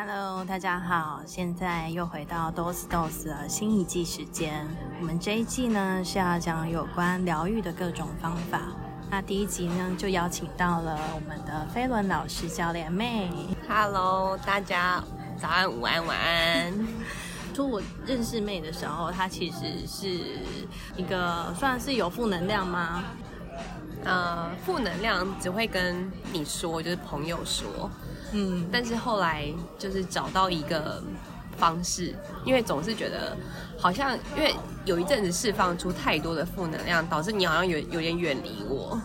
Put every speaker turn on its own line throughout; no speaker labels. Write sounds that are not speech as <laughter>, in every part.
Hello，大家好，现在又回到 Dos Dos 的新一季时间。我们这一季呢是要讲有关疗愈的各种方法。那第一集呢就邀请到了我们的飞轮老师教练妹。
Hello，大家早安、午安、晚安。
就我认识妹的时候，她其实是一个算是有负能量吗？
呃，负能量只会跟你说，就是朋友说，
嗯，
但是后来就是找到一个方式，因为总是觉得好像因为有一阵子释放出太多的负能量，导致你好像有有点远离我。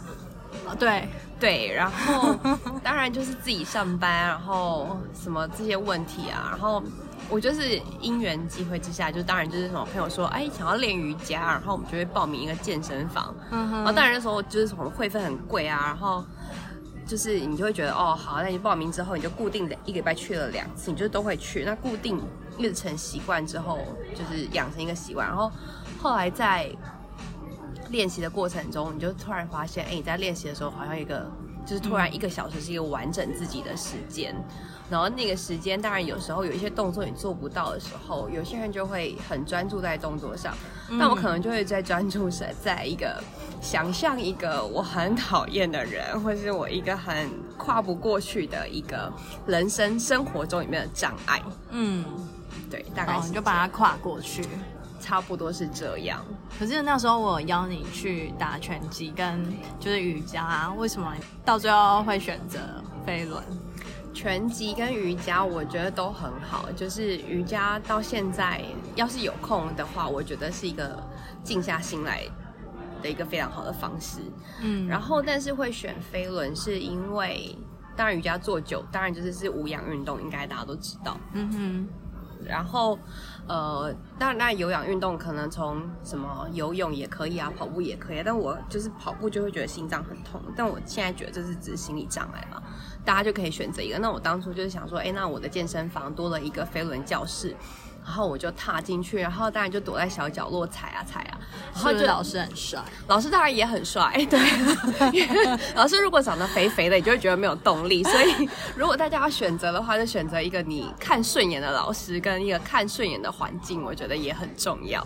哦对，
对，然后当然就是自己上班，然后什么这些问题啊，然后我就是因缘机会之下，就当然就是什么朋友说，哎，想要练瑜伽，然后我们就会报名一个健身房，
嗯哼。
然后当然那时候就是什么会费很贵啊，然后就是你就会觉得哦好，那你报名之后你就固定的一个礼拜去了两次，你就都会去，那固定日成习惯之后，就是养成一个习惯，然后后来在练习的过程中，你就突然发现，哎，你在练习的时候好像一个，就是突然一个小时是一个完整自己的时间，然后那个时间，当然有时候有一些动作你做不到的时候，有些人就会很专注在动作上，那我可能就会在专注在在一个想象一个我很讨厌的人，或是我一个很跨不过去的一个人生生活中里面的障碍，
嗯，
对，大概
你就把它跨过去。
差不多是这样。
可是那时候我邀你去打拳击跟就是瑜伽，为什么到最后会选择飞轮？
拳击跟瑜伽我觉得都很好，就是瑜伽到现在要是有空的话，我觉得是一个静下心来的一个非常好的方式。
嗯，
然后，但是会选飞轮是因为，当然瑜伽做久，当然就是是无氧运动，应该大家都知道。
嗯哼，
然后，呃，那那，有氧运动可能从什么游泳也可以啊，跑步也可以、啊。但我就是跑步就会觉得心脏很痛，但我现在觉得这是只是心理障碍嘛，大家就可以选择一个。那我当初就是想说，哎，那我的健身房多了一个飞轮教室，然后我就踏进去，然后当然就躲在小角落踩啊踩啊，然后就
老师很帅？
老师当然也很帅，对。<laughs> 老师如果长得肥肥的，你就会觉得没有动力。所以 <laughs> 如果大家要选择的话，就选择一个你看顺眼的老师跟一个看顺眼的环境，我觉得也很重要。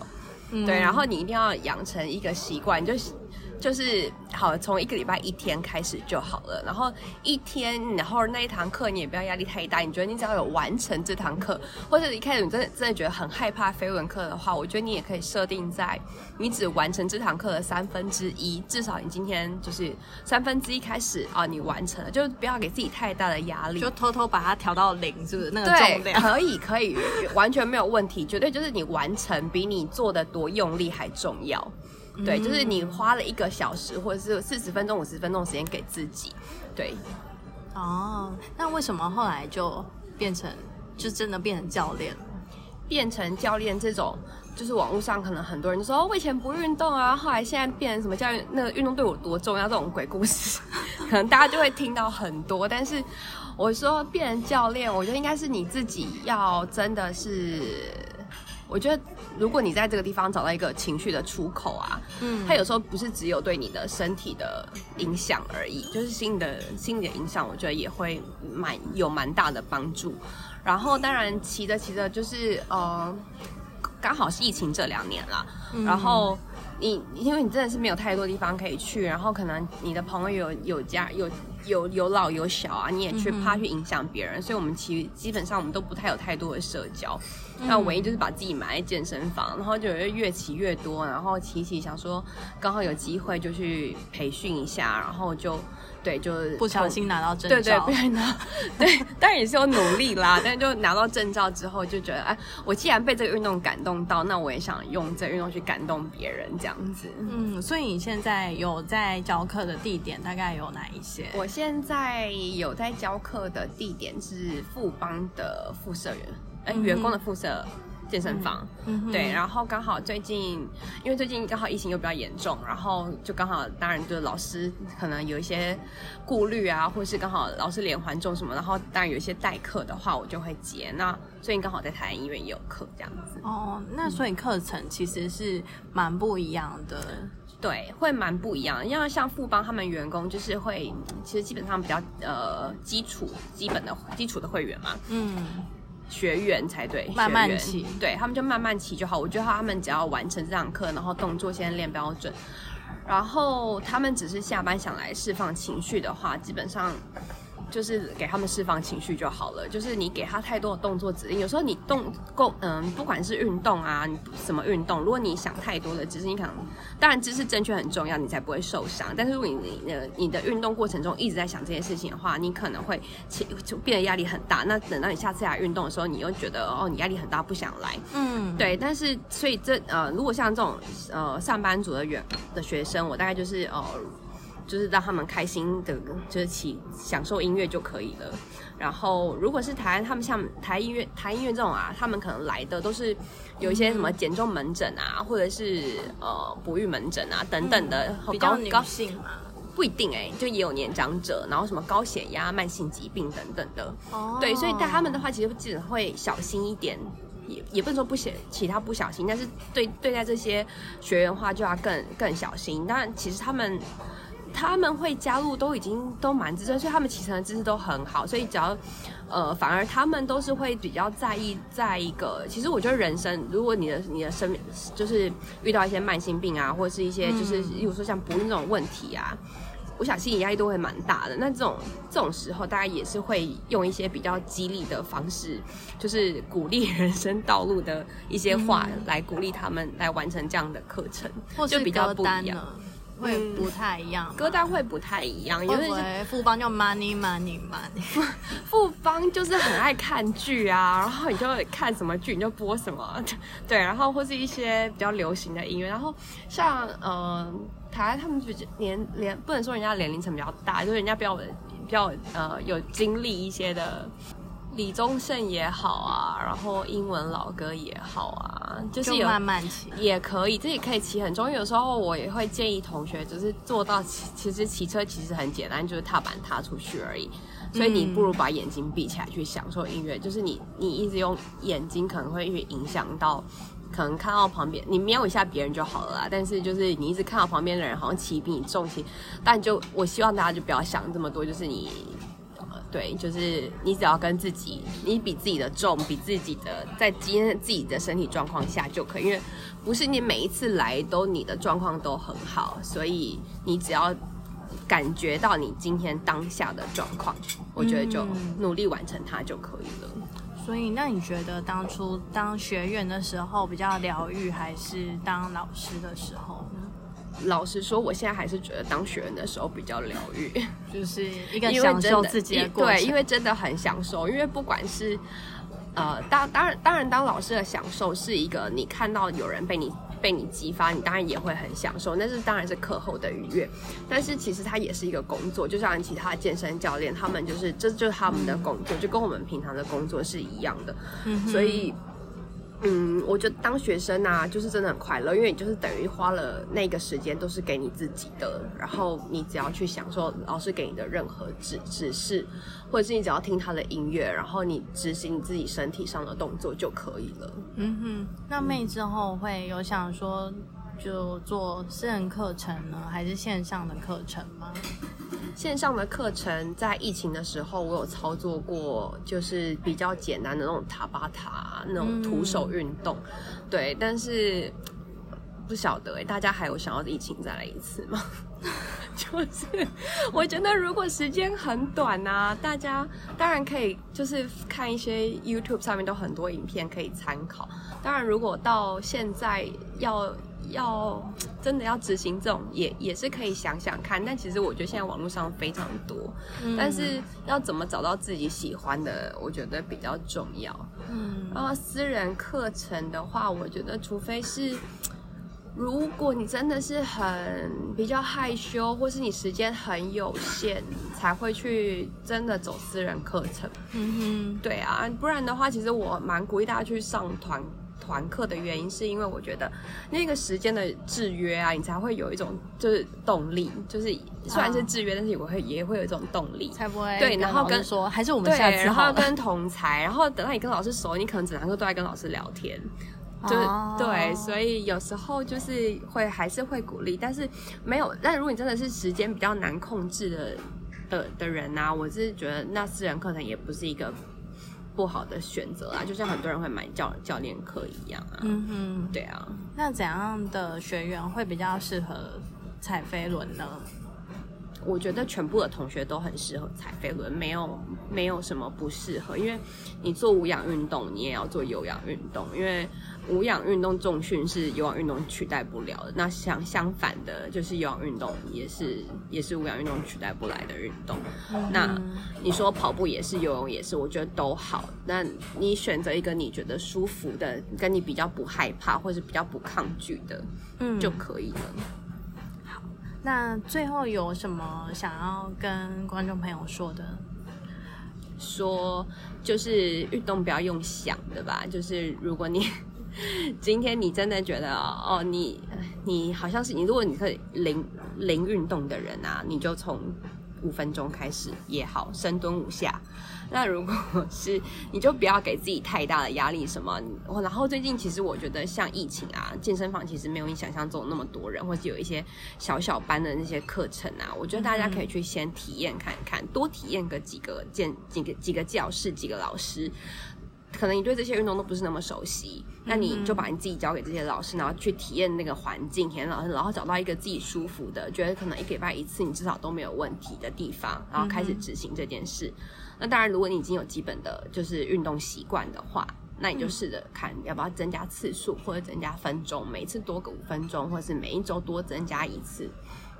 嗯
对，然后你一定要养成一个习惯，就是就是好，从一个礼拜一天开始就好了。然后一天，然后那一堂课你也不要压力太大，你觉得你只要有完成这堂课，或者一开始你真的真的觉得很害怕飞轮课的话，我觉得你也可以设定在你只完成这堂课的三分之一，至少你今天就是三分之一开始啊，你完成了，就不要给自己太大的压力，
就偷偷把它调到零，是不是那个重
对，
量？
可以可以，完全没有问题，绝对就是你完成比你做的多用力还重要。对，就是你花了一个小时或者是四十分钟、五十分钟的时间给自己。对，
哦，那为什么后来就变成就真的变成教练了？
变成教练这种，就是网络上可能很多人就说，哦我以前不运动啊，后来现在变成什么教练，那个运动对我多重要这种鬼故事，<laughs> 可能大家就会听到很多。但是我说变成教练，我觉得应该是你自己要真的是。我觉得，如果你在这个地方找到一个情绪的出口啊，
嗯
它有时候不是只有对你的身体的影响而已，就是心理的心理的影响，我觉得也会蛮有蛮大的帮助。然后当然骑着骑着就是呃，刚好是疫情这两年啦，然后你因为你真的是没有太多地方可以去，然后可能你的朋友有有家有有有老有小啊，你也去怕去影响别人，所以我们其实基本上我们都不太有太多的社交。那唯一就是把自己埋在健身房，然后就越骑越多，然后骑骑想说刚好有机会就去培训一下，然后就对就
不小心拿到证照
对对，对，当然也是有努力啦，但是就拿到证照之后就觉得，哎，我既然被这个运动感动到，那我也想用这个运动去感动别人，这样子。
嗯，所以你现在有在教课的地点大概有哪一些？
我现在有在教课的地点是富邦的附设员，呃，
嗯哼
员工的附设健身房。
嗯哼
对，然后刚好最近，因为最近刚好疫情又比较严重，然后就刚好，当然就是老师可能有一些顾虑啊，或是刚好老师连环重什么，然后当然有一些代课的话，我就会接。那最近刚好在台南医院也有课这样子，
哦，那所以课程其实是蛮不一样的。
对，会蛮不一样。因为像富邦他们员工就是会，其实基本上比较呃基础基本的基础的会员嘛，
嗯，
学员才对，
慢慢骑
对他们就慢慢骑就好。我觉得他们只要完成这堂课，然后动作先练标准，然后他们只是下班想来释放情绪的话，基本上就是给他们释放情绪就好了。就是你给他太多的动作指令，有时候你动够，嗯，不管是运动啊，什么运动，如果你想太多的，只是你可能，当然姿势正确很重要，你才不会受伤。但是如果你你的你的运动过程中一直在想这件事情的话，你可能会起就变得压力很大。那等到你下次来运动的时候，你又觉得哦，你压力很大，不想来。
嗯，
对，但是所以这呃，如果像这种呃上班族的员的学生，我大概就是呃，就是让他们开心的，就是起享受音乐就可以了。然后如果是台湾，他们像台音乐台音乐这种啊，他们可能来的都是有一些什么减重门诊啊，或者是呃哺育门诊啊等等的，
嗯比较女
高高
性嘛。
不一定哎、就也有年长者，然后什么高血压、慢性疾病等等的。
哦
对，所以带他们的话，其实只会小心一点，也也不能说不写，其他不小心，但是对对待这些学员的话，就要更更小心。当然，其实他们他们会加入都已经都蛮资深，所以他们骑乘的知识都很好，所以只要呃，反而他们都是会比较在意在一个，其实我觉得人生，如果你的你的生命就是遇到一些慢性病啊，或者是一些就是，例如说像不孕这种问题啊。我想心理压力都会蛮大的。那这种这种时候，大家也是会用一些比较激励的方式，就是鼓励人生道路的一些话，来鼓励他们来完成这样的课程，
或
就比较不一样。
会不太一样。
歌单会不太一样，有点
会不会副帮叫 money money money？<laughs>
富邦就是很爱看剧啊，然后你就看什么剧你就播什么，对，然后或是一些比较流行的音乐，然后像呃台湾他们比较年年不能说人家年龄层比较大，就是人家比较比较呃有经历一些的。李宗盛也好啊，然后英文老歌也好啊，就是有
慢慢骑。
也可以，这也可以骑很重。因为有时候我也会建议同学，就是做到其，其实骑车其实很简单，就是踏板踏出去而已。所以你不如把眼睛闭起来去享受音乐，就是你你一直用眼睛可能会去影响到，可能看到旁边你瞄一下别人就好了啦。但是就是你一直看到旁边的人好像骑比你重骑，但就我希望大家就不要想这么多，就是你。呃对，就是你只要跟自己，你比自己的重，比自己的在今天自己的身体状况下就可以，因为不是你每一次来都你的状况都很好，所以你只要感觉到你今天当下的状况，我觉得就
嗯
努力完成它就可以了。
所以，那你觉得当初当学员的时候比较疗愈，还是当老师的时候呢？
老实说，我现在还是觉得当学员的时候比较疗愈。<laughs>
就是一个享受自己的过程。
对，因为真的很享受。因为不管是呃，当当然当然，当老师的享受是一个你看到有人被你被你激发，你当然也会很享受。那是当然是课后的愉悦，但是其实它也是一个工作，就像其他健身教练，他们就是这就是他们的工作，就跟我们平常的工作是一样的。
嗯
所以。嗯，我觉得当学生啊，就是真的很快乐，因为你就是等于花了那个时间都是给你自己的，然后你只要去享受老师给你的任何指指示，或者是你只要听他的音乐，然后你执行你自己身体上的动作就可以了。
嗯哼，那妹之后会有想说就做私人课程呢，还是线上的课程吗？
线上的课程在疫情的时候，我有操作过，就是比较简单的那种塔巴塔那种徒手运动，对，但是不晓得哎、大家还有想要疫情再来一次吗？<laughs> 就是我觉得如果时间很短啊，大家当然可以就是看一些 YouTube 上面都很多影片可以参考。当然，如果到现在要要真的要执行这种，也也是可以想想看。但其实我觉得现在网络上非常多，但是要怎么找到自己喜欢的，我觉得比较重要。
嗯
然后私人课程的话，我觉得除非是，如果你真的是很比较害羞，或是你时间很有限，才会去真的走私人课程。
嗯哼
对啊，不然的话，其实我蛮鼓励大家去上团团课的原因，是因为我觉得那个时间的制约啊，你才会有一种就是动力，就是虽然是制约，但是我会也会有一种动力，。
才不会
对然后跟
说，还是我们
对。然后跟同才，然后等到你跟老师熟，你可能整堂课都在跟老师聊天。就是、
哦
对，所以有时候就是会还是会鼓励，但是没有。但如果你真的是时间比较难控制的的的人呐、我是觉得那私人课程也不是一个不好的选择啊，就像很多人会买教教练课一样啊。
嗯哼，
对啊，
那怎样的学员会比较适合踩飞轮呢？
我觉得全部的同学都很适合踩飞轮，没有没有什么不适合，因为你做无氧运动，你也要做有氧运动，因为无氧运动重训是有氧运动取代不了的。那相相反的，就是有氧运动也是也是无氧运动取代不来的运动。那你说跑步也是，游泳也是，我觉得都好。那你选择一个你觉得舒服的，跟你比较不害怕或是比较不抗拒的，
嗯
就可以了。
好那最后有什么想要跟观众朋友说的？
说就是运动不要用想的吧，就是如果你 <laughs> 今天你真的觉得哦，你你好像是你，如果你可以零零运动的人啊，你就从五分钟开始也好，深蹲五下。那如果是你就不要给自己太大的压力，什么？然后最近其实我觉得像疫情啊，健身房其实没有你想象中那么多人，或者有一些小小班的那些课程啊，我觉得大家可以去先体验看看，多体验个几个健几个几个教室几个老师。可能你对这些运动都不是那么熟悉，那你就把你自己交给这些老师，然后去体验那个环境，体验老师，然后找到一个自己舒服的，觉得可能一个礼拜一次你至少都没有问题的地方，然后开始执行这件事。那当然，如果你已经有基本的就是运动习惯的话，那你就试着看要不要增加次数或者增加分钟，每次多个五分钟，或者是每一周多增加一次，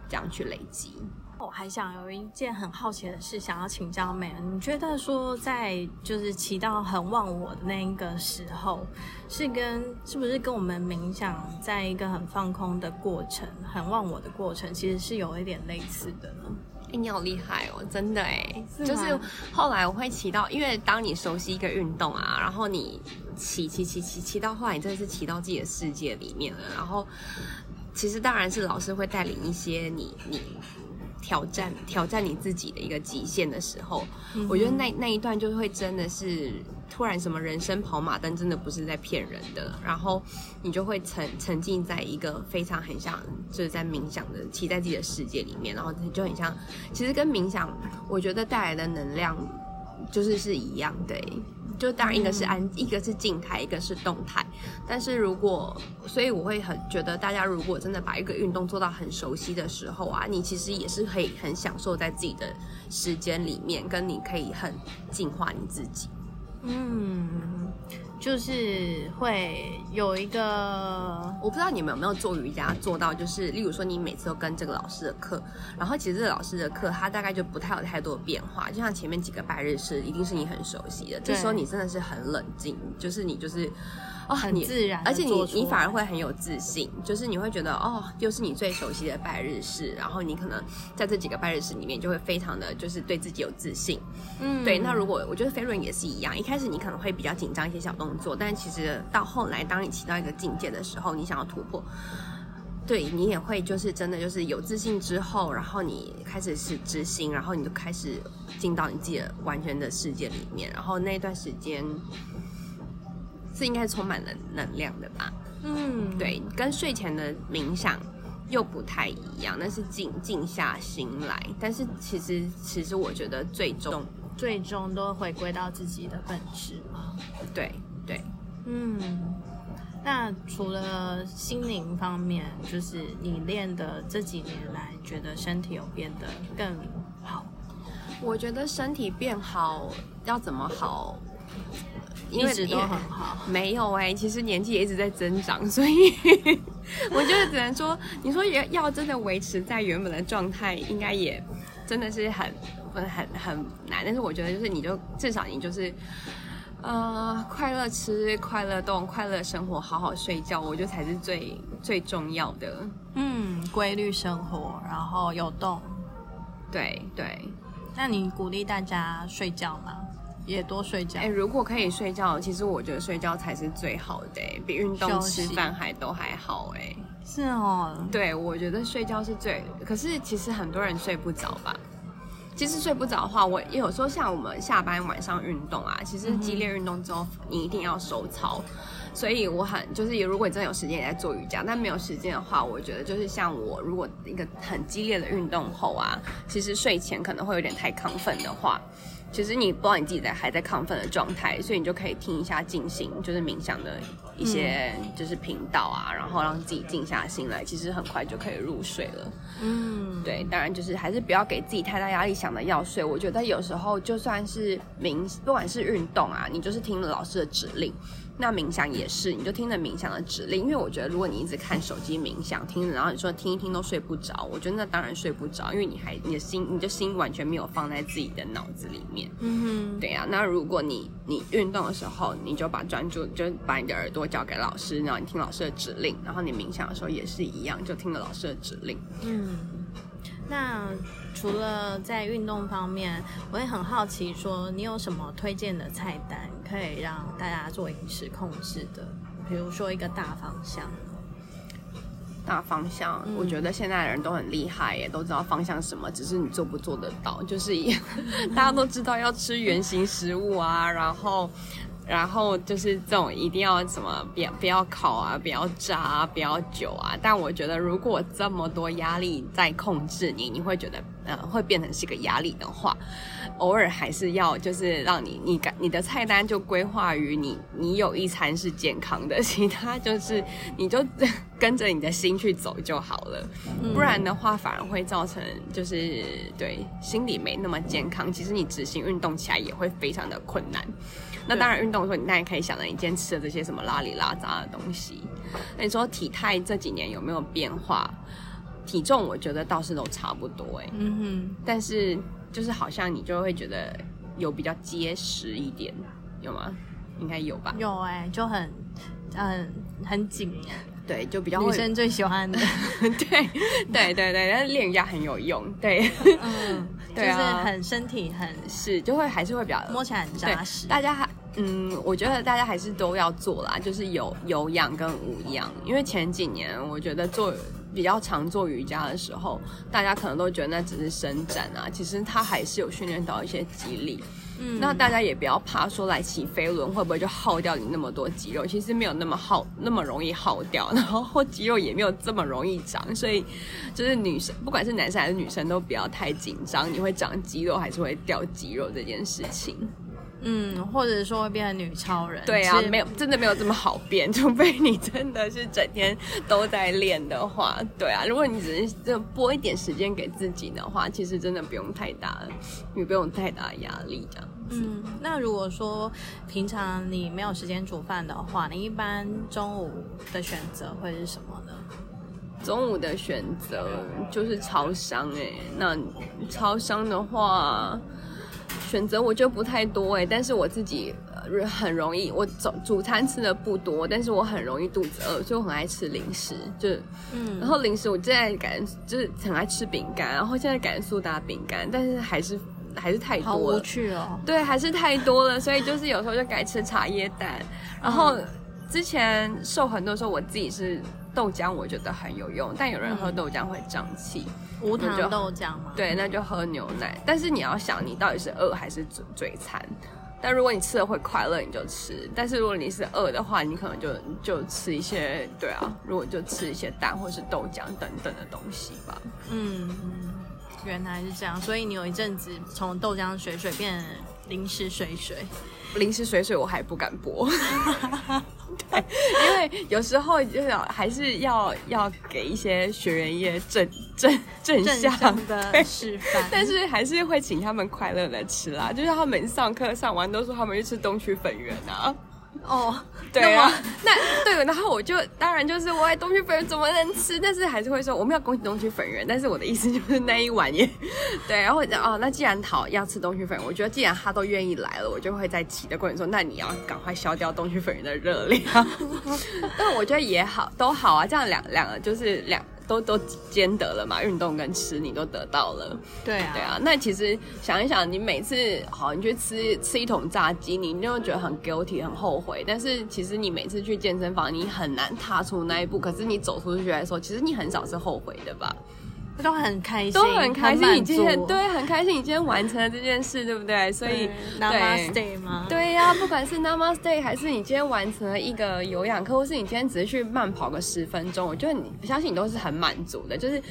这样去累积。
我还想有一件很好奇的事，想要请教美恩。你觉得说在就是骑到很忘我的那一个时候，是跟是不是跟我们冥想在一个很放空的过程、很忘我的过程，其实是有一点类似的呢？
哎、你好厉害哦，真的哎，
是
就是后来我会骑到，因为当你熟悉一个运动啊，然后你骑骑骑骑骑到后来，你真的是骑到自己的世界里面了。然后其实当然是老师会带领一些你你挑战挑战你自己的一个极限的时候，我觉得那那一段就会真的是突然什么人生跑马灯，真的不是在骗人的。然后你就会沉沉浸在一个非常很像就是在冥想的骑在自己的世界里面，然后就很像，其实跟冥想我觉得带来的能量就是是一样的欸。就当然一个是安，一个是静态，一个是动态。但是如果，所以我会很觉得，大家如果真的把一个运动做到很熟悉的时候啊，你其实也是可以很享受在自己的时间里面，跟你可以很净化你自己。
嗯，就是会有一个
我不知道你们有没有做瑜伽做到，就是例如说你每次都跟这个老师的课，然后其实这个老师的课他大概就不太有太多的变化，就像前面几个拜日式，一定是你很熟悉的，这时候你真的是很冷静，就是你就是。哦，
很自然
而且你你反而会很有自信，就是你会觉得哦，又是你最熟悉的拜日式，然后你可能在这几个拜日式里面就会非常的就是对自己有自信，
嗯
对，那如果我觉得飞轮也是一样，一开始你可能会比较紧张一些小动作，但其实到后来，当你骑到一个境界的时候，你想要突破，对你也会就是真的就是有自信之后，然后你开始是执行，然后你就开始进到你自己的完全的世界里面，然后那段时间是应该是充满了能量的吧？
嗯，
对，跟睡前的冥想又不太一样，那是静静下心来，但是其实其实我觉得最终
最终都回归到自己的本质嘛。
对对。
嗯，那除了心灵方面，就是你练的这几年来，觉得身体有变得更好？
我觉得身体变好要怎么好？因为
一直都很好。
没有哎、其实年纪也一直在增长，所以 <laughs> 我觉得只能说，你说要要真的维持在原本的状态，应该也真的是很很很很难。但是我觉得就是你就至少你就是。呃，快乐吃，快乐动，快乐生活，好好睡觉，我觉得才是最最重要的。
嗯，规律生活，然后有动。
对对，
那你鼓励大家睡觉吗？也多睡觉。
哎、如果可以睡觉，其实我觉得睡觉才是最好的、欸，比运动、吃饭还都还好、哎，
是哦，
对，我觉得睡觉是最，可是其实很多人睡不着吧。其实睡不着的话，我也有时候像我们下班晚上运动啊，其实激烈运动之后，你一定要收操。所以我很就是，如果你真的有时间也在做瑜伽，但没有时间的话，我觉得就是像我，如果一个很激烈的运动后啊，其实睡前可能会有点太亢奋的话，其实你不知道你自己在还在亢奋的状态，所以你就可以听一下静心，就是冥想的一些就是频道啊，然后让自己静下心来，其实很快就可以入睡了。嗯，对，当然就是还是不要给自己太大压力，想的要睡。我觉得有时候就算是冥，不管是运动啊，你就是听了老师的指令。那冥想也是，你就听着冥想的指令，因为我觉得如果你一直看手机冥想，听着，然后你说听一听都睡不着，我觉得那当然睡不着，因为你还你的心，你的心完全没有放在自己的脑子里面。嗯哼，对呀。那如果你你运动的时候，你就把专注，就把你的耳朵交给老师，然后你听老师的指令，然后你冥想的时候也是一样，就听着老师的指令。嗯，
那。除了在运动方面，我也很好奇，说你有什么推荐的菜单可以让大家做饮食控制的？比如说一个大方向。
大方向，我觉得现在的人都很厉害耶，都知道方向什么，只是你做不做得到。就是 <laughs> 大家都知道要吃原形食物啊，然后。然后就是这种一定要什么，不要不要烤啊，不要炸啊，不要久啊。但我觉得，如果这么多压力在控制你，你会觉得，呃，会变成是一个压力的话，偶尔还是要就是让你，你感你的菜单就规划于你，你有一餐是健康的，其他就是你就 <laughs> 跟着你的心去走就好了。不然的话，反而会造成就是对心理没那么健康。其实你执行运动起来也会非常的困难。那当然，运动的时候你当然可以想着你今天吃的这些什么拉里拉杂的东西。那你说体态这几年有没有变化？体重我觉得倒是都差不多哎。嗯哼。但是就是好像你就会觉得有比较结实一点，有吗？应该有吧。
有哎，就很嗯很紧。
对，就比较
女生最喜欢的。<laughs>
对对对对，但是练瑜伽很有用。对。嗯。<laughs>
就是很身体很
是，就会还是会比较
摸起来很扎实。
大家还嗯，我觉得大家还是都要做啦，就是有有氧跟无氧。因为前几年我觉得做比较常做瑜伽的时候，大家可能都觉得那只是伸展啊，其实它还是有训练到一些肌力。嗯那大家也不要怕说来骑飞轮会不会就耗掉你那么多肌肉，其实没有那么耗那么容易耗掉，然后肌肉也没有这么容易长，所以就是女生不管是男生还是女生都不要太紧张，你会长肌肉还是会掉肌肉这件事情。
嗯，或者说会变成女超人？
对啊，没有，真的没有这么好变，<laughs> 除非你真的是整天都在练的话。对啊，如果你只是就拨一点时间给自己的话，其实真的不用太大，你不用太大压力这样。
嗯，那如果说平常你没有时间煮饭的话，你一般中午的选择会是什么呢？
中午的选择就是超商哎，那超商的话。选择我就不太多哎，但是我自己呃很容易，我早主餐吃的不多，但是我很容易肚子饿，所以我很爱吃零食，就嗯，然后零食我现在改就是很爱吃饼干，然后现在改苏打饼干，但是还是还是太多了，好
无趣哦，
对，还是太多了，所以就是有时候就改吃茶叶蛋，然后之前瘦很多时候我自己是豆浆，我觉得很有用，但有人喝豆浆会胀气。
无糖豆浆吗？
对，那就喝牛奶。但是你要想，你到底是饿还是嘴嘴馋？但如果你吃了会快乐，你就吃；但是如果你是饿的话，你可能就就吃一些，对啊，如果就吃一些蛋或是豆浆等等的东西吧。嗯，
原来是这样。所以你有一阵子从豆浆水水变零食水水。
零食水水我还不敢播，<laughs> 对，因为有时候就是还是要要给一些学员业正正正向
的示范，
但是还是会请他们快乐的吃啦，就是他们上课上完都说他们去吃东区粉圆啊。哦，对啊，那对，然后我就当然就是我爱东区粉圆怎么能吃，但是还是会说我们要恭喜东区粉圆，但是我的意思就是那一碗也对，然后哦，那既然讨要吃东区粉，我觉得既然他都愿意来了，我就会在骑的过程说，那你要赶快消掉东区粉圆的热量。<laughs> 但我觉得也好，都好啊，这样两两个就是两。都都兼得了嘛，运动跟吃你都得到了。
对啊，
对啊。那其实想一想，你每次好，你去吃吃一桶炸鸡，你就会觉得很 guilty，很后悔。但是其实你每次去健身房，你很难踏出那一步。可是你走出去来说，其实你很少是后悔的吧？
都很开心，
都很开心。你今天对很开心，你今天完成了这件事，对不对？所以
Namaste 吗？
对呀，不管是 Namaste 还是你今天完成了一个有氧课，或是你今天只是去慢跑个十分钟，我觉得你相信你都是很满足的，就是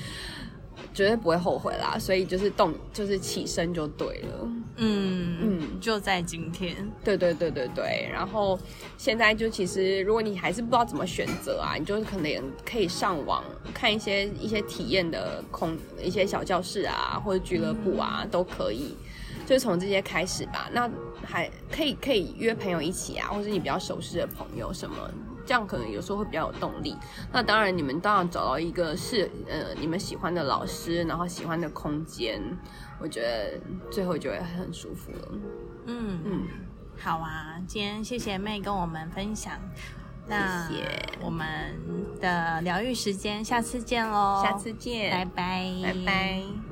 绝对不会后悔啦。所以就是动，就是起身就对了。嗯嗯。
就在今天。
对对对对对，然后现在就其实，如果你还是不知道怎么选择啊，你就可能可以上网看一些一些体验的空一些小教室啊，或者俱乐部啊，都可以。就从这些开始吧。那还可以可以约朋友一起啊，或者你比较熟悉的朋友什么，这样可能有时候会比较有动力。那当然，你们当然找到一个是呃你们喜欢的老师，然后喜欢的空间，我觉得最后就会很舒服了。
嗯嗯，好啊，今天谢谢妹跟我们分享。那我们的疗愈时间，下次见喽！
下次见，
拜拜，
拜拜。